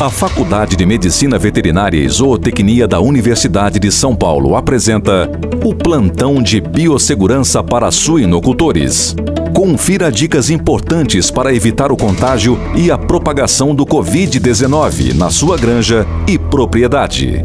A Faculdade de Medicina Veterinária e Zootecnia da Universidade de São Paulo apresenta o Plantão de Biossegurança para Suinocultores. Confira dicas importantes para evitar o contágio e a propagação do Covid-19 na sua granja e propriedade.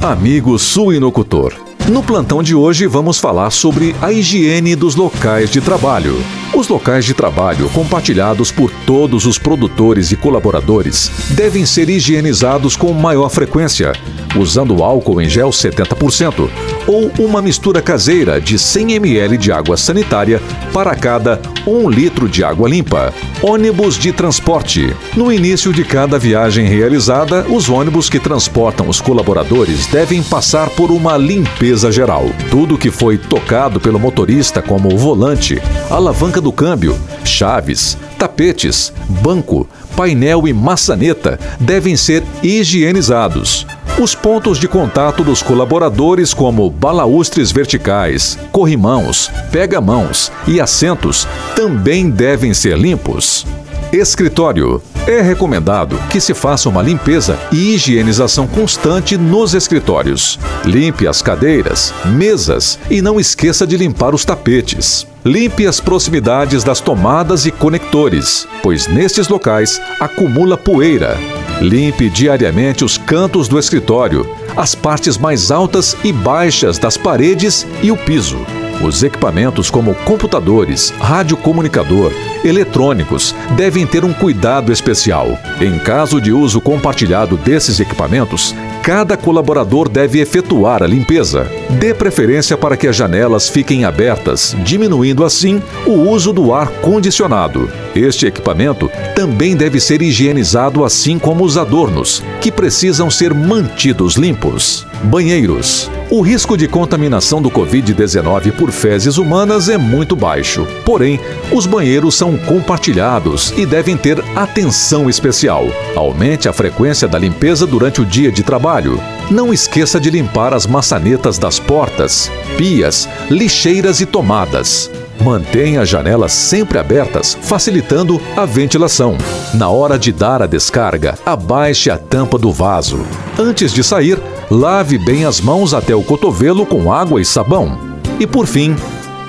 Amigo suinocultor, no plantão de hoje vamos falar sobre a higiene dos locais de trabalho. Os locais de trabalho compartilhados por todos os produtores e colaboradores devem ser higienizados com maior frequência, usando álcool em gel 70% ou uma mistura caseira de 100 ml de água sanitária para cada 1 litro de água limpa. Ônibus de transporte. No início de cada viagem realizada, os ônibus que transportam os colaboradores devem passar por uma limpeza geral. Tudo que foi tocado pelo motorista, como o volante, alavanca do câmbio, chaves, tapetes, banco, painel e maçaneta, devem ser higienizados. Os pontos de contato dos colaboradores, como balaustres verticais, corrimãos, pega-mãos e assentos, também devem ser limpos. Escritório. É recomendado que se faça uma limpeza e higienização constante nos escritórios. Limpe as cadeiras, mesas e não esqueça de limpar os tapetes. Limpe as proximidades das tomadas e conectores, pois nestes locais acumula poeira. Limpe diariamente os cantos do escritório, as partes mais altas e baixas das paredes e o piso. Os equipamentos como computadores, radiocomunicador, eletrônicos devem ter um cuidado especial. Em caso de uso compartilhado desses equipamentos, cada colaborador deve efetuar a limpeza. Dê preferência para que as janelas fiquem abertas, diminuindo assim o uso do ar condicionado. Este equipamento também deve ser higienizado, assim como os adornos, que precisam ser mantidos limpos. Banheiros. O risco de contaminação do Covid-19 por fezes humanas é muito baixo. Porém, os banheiros são compartilhados e devem ter atenção especial. Aumente a frequência da limpeza durante o dia de trabalho. Não esqueça de limpar as maçanetas das portas, pias, lixeiras e tomadas. Mantenha as janelas sempre abertas, facilitando a ventilação. Na hora de dar a descarga, abaixe a tampa do vaso. Antes de sair, lave bem as mãos até o cotovelo com água e sabão. E por fim,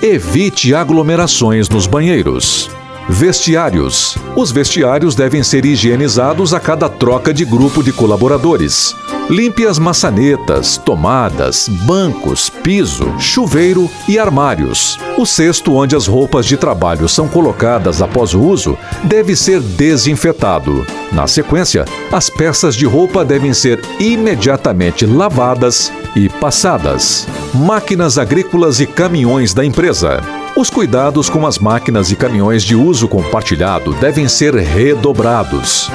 evite aglomerações nos banheiros. Vestiários. Os vestiários devem ser higienizados a cada troca de grupo de colaboradores. Limpe as maçanetas, tomadas, bancos, piso, chuveiro e armários. O cesto onde as roupas de trabalho são colocadas após o uso deve ser desinfetado. Na sequência, as peças de roupa devem ser imediatamente lavadas e passadas. Máquinas agrícolas e caminhões da empresa. Os cuidados com as máquinas e caminhões de uso compartilhado devem ser redobrados.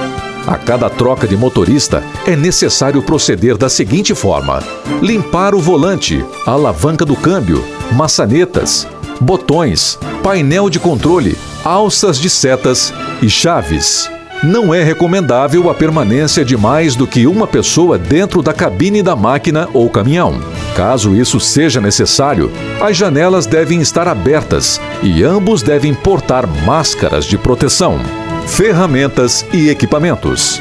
A cada troca de motorista, é necessário proceder da seguinte forma: limpar o volante, a alavanca do câmbio, maçanetas, botões, painel de controle, alças de setas e chaves. Não é recomendável a permanência de mais do que uma pessoa dentro da cabine da máquina ou caminhão. Caso isso seja necessário, as janelas devem estar abertas e ambos devem portar máscaras de proteção ferramentas e equipamentos.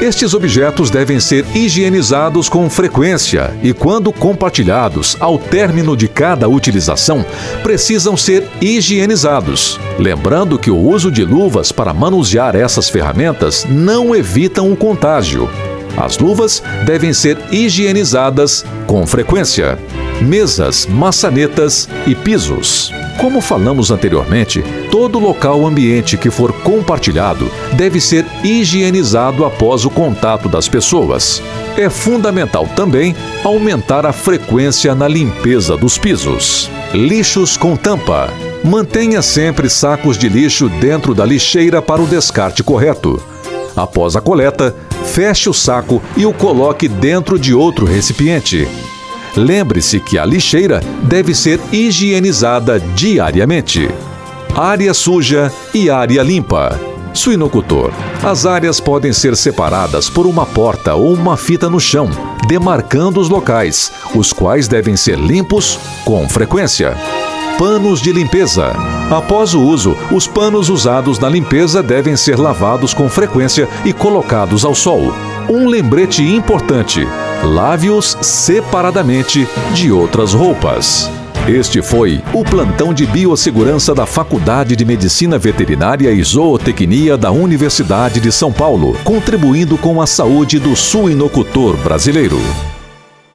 Estes objetos devem ser higienizados com frequência e, quando compartilhados ao término de cada utilização, precisam ser higienizados. Lembrando que o uso de luvas para manusear essas ferramentas não evitam o contágio. As luvas devem ser higienizadas com frequência. Mesas, maçanetas e pisos. Como falamos anteriormente, todo local ambiente que for compartilhado deve ser higienizado após o contato das pessoas. É fundamental também aumentar a frequência na limpeza dos pisos. Lixos com tampa. Mantenha sempre sacos de lixo dentro da lixeira para o descarte correto. Após a coleta, feche o saco e o coloque dentro de outro recipiente. Lembre-se que a lixeira deve ser higienizada diariamente. Área suja e área limpa. Suinocultor. As áreas podem ser separadas por uma porta ou uma fita no chão, demarcando os locais, os quais devem ser limpos com frequência. Panos de limpeza. Após o uso, os panos usados na limpeza devem ser lavados com frequência e colocados ao sol. Um lembrete importante: lave-os separadamente de outras roupas. Este foi o plantão de biossegurança da Faculdade de Medicina Veterinária e Zootecnia da Universidade de São Paulo, contribuindo com a saúde do suinocultor brasileiro.